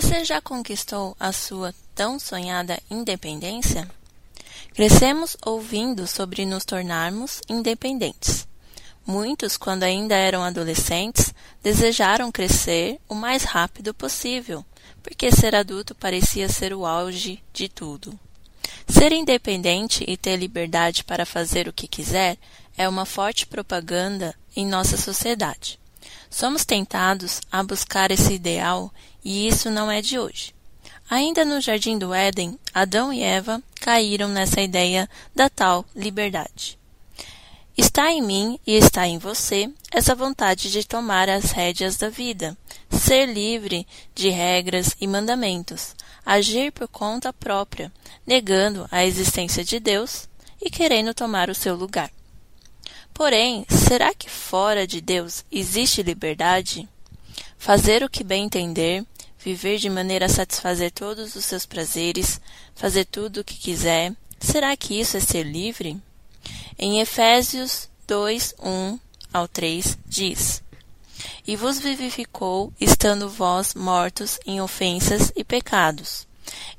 Você já conquistou a sua tão sonhada independência? Crescemos ouvindo sobre nos tornarmos independentes. Muitos, quando ainda eram adolescentes, desejaram crescer o mais rápido possível, porque ser adulto parecia ser o auge de tudo. Ser independente e ter liberdade para fazer o que quiser é uma forte propaganda em nossa sociedade. Somos tentados a buscar esse ideal e isso não é de hoje. Ainda no Jardim do Éden, Adão e Eva caíram nessa ideia da tal liberdade. Está em mim e está em você essa vontade de tomar as rédeas da vida, ser livre de regras e mandamentos, agir por conta própria, negando a existência de Deus e querendo tomar o seu lugar. Porém, será que fora de Deus existe liberdade? Fazer o que bem entender, viver de maneira a satisfazer todos os seus prazeres, fazer tudo o que quiser, será que isso é ser livre? Em Efésios 2, 1 ao 3 diz: E vos vivificou, estando vós mortos em ofensas e pecados,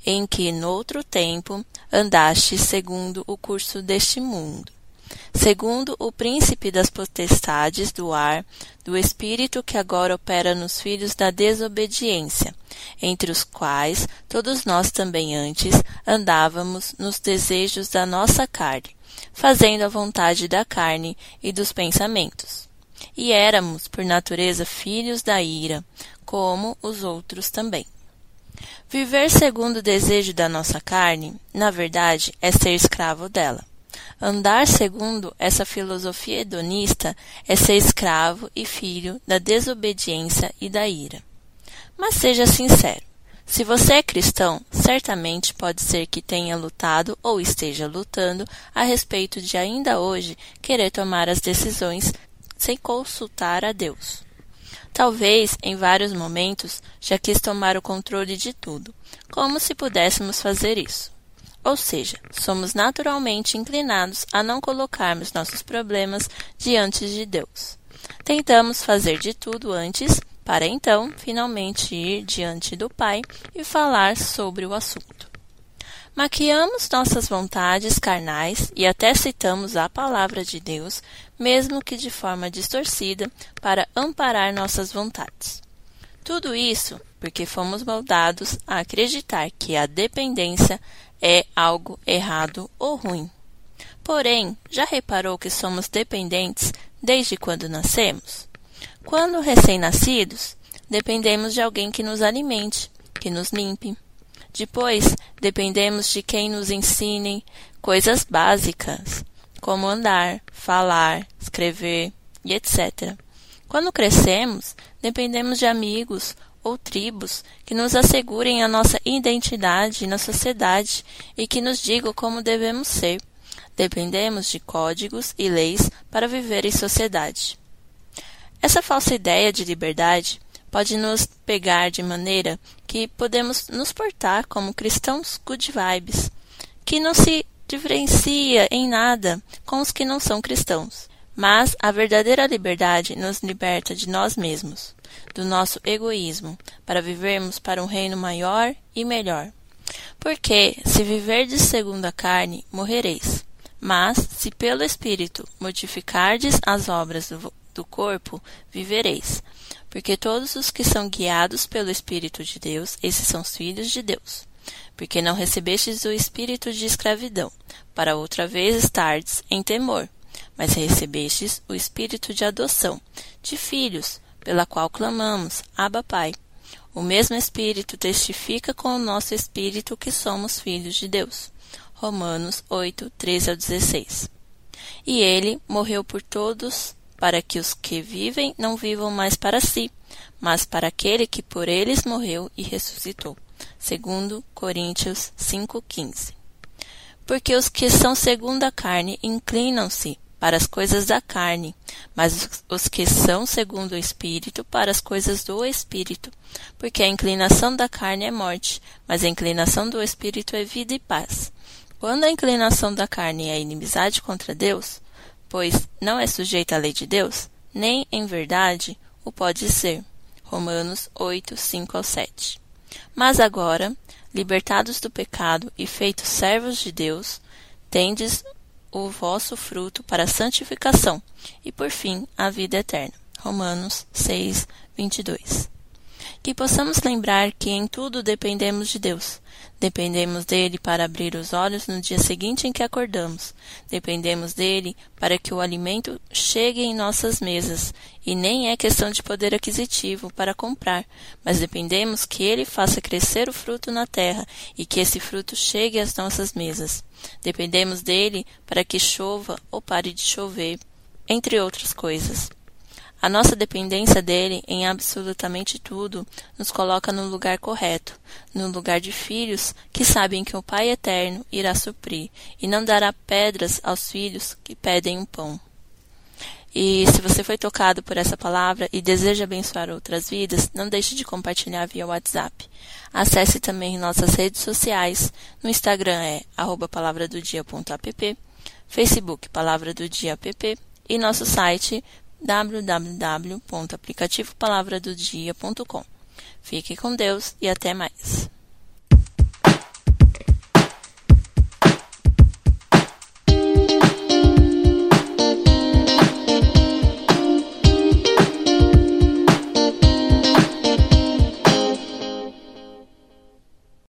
em que noutro tempo andastes segundo o curso deste mundo segundo o príncipe das potestades do ar, do espírito que agora opera nos filhos da desobediência, entre os quais todos nós também antes andávamos nos desejos da nossa carne, fazendo a vontade da carne e dos pensamentos. E éramos, por natureza, filhos da ira, como os outros também. Viver segundo o desejo da nossa carne, na verdade, é ser escravo dela. Andar segundo essa filosofia hedonista é ser escravo e filho da desobediência e da ira. Mas seja sincero. Se você é cristão, certamente pode ser que tenha lutado ou esteja lutando a respeito de ainda hoje querer tomar as decisões sem consultar a Deus. Talvez, em vários momentos, já quis tomar o controle de tudo, como se pudéssemos fazer isso. Ou seja, somos naturalmente inclinados a não colocarmos nossos problemas diante de Deus. Tentamos fazer de tudo antes, para então finalmente ir diante do Pai e falar sobre o assunto. Maquiamos nossas vontades carnais e até citamos a palavra de Deus, mesmo que de forma distorcida, para amparar nossas vontades. Tudo isso porque fomos moldados a acreditar que a dependência é algo errado ou ruim. Porém, já reparou que somos dependentes desde quando nascemos? Quando recém-nascidos, dependemos de alguém que nos alimente, que nos limpe. Depois, dependemos de quem nos ensine coisas básicas, como andar, falar, escrever e etc. Quando crescemos, dependemos de amigos ou tribos que nos assegurem a nossa identidade na sociedade e que nos digam como devemos ser. Dependemos de códigos e leis para viver em sociedade. Essa falsa ideia de liberdade pode nos pegar de maneira que podemos nos portar como cristãos good vibes, que não se diferencia em nada com os que não são cristãos. Mas a verdadeira liberdade nos liberta de nós mesmos do nosso egoísmo, para vivermos para um reino maior e melhor. Porque, se viverdes segundo a carne, morrereis. Mas, se pelo Espírito mortificardes as obras do, do corpo, vivereis. Porque todos os que são guiados pelo Espírito de Deus, esses são os filhos de Deus. Porque não recebestes o espírito de escravidão, para outra vez estardes em temor, mas recebestes o espírito de adoção, de filhos, pela qual clamamos, Abba Pai. O mesmo Espírito testifica com o nosso espírito que somos filhos de Deus. Romanos 8, 13 ao 16. E ele morreu por todos, para que os que vivem não vivam mais para si, mas para aquele que por eles morreu e ressuscitou. Segundo Coríntios 5:15. Porque os que são segundo a carne inclinam-se para as coisas da carne, mas os que são segundo o Espírito para as coisas do Espírito. Porque a inclinação da carne é morte, mas a inclinação do Espírito é vida e paz. Quando a inclinação da carne é inimizade contra Deus, pois não é sujeita à lei de Deus, nem em verdade o pode ser. Romanos 8, 5 ao 7. Mas agora, libertados do pecado e feitos servos de Deus, tendes o vosso fruto para a santificação e, por fim, a vida eterna. Romanos 6, 22. Que possamos lembrar que em tudo dependemos de Deus. Dependemos dele para abrir os olhos no dia seguinte em que acordamos. Dependemos dele para que o alimento chegue em nossas mesas. E nem é questão de poder aquisitivo para comprar, mas dependemos que ele faça crescer o fruto na terra e que esse fruto chegue às nossas mesas. Dependemos dele para que chova ou pare de chover, entre outras coisas. A nossa dependência dele em absolutamente tudo nos coloca no lugar correto, no lugar de filhos que sabem que o Pai eterno irá suprir e não dará pedras aos filhos que pedem um pão. E se você foi tocado por essa palavra e deseja abençoar outras vidas, não deixe de compartilhar via WhatsApp. Acesse também nossas redes sociais. No Instagram é palavradodia.app, Facebook Palavra do Dia app e nosso site www.aplicativopalavradodia.com. Fique com Deus e até mais.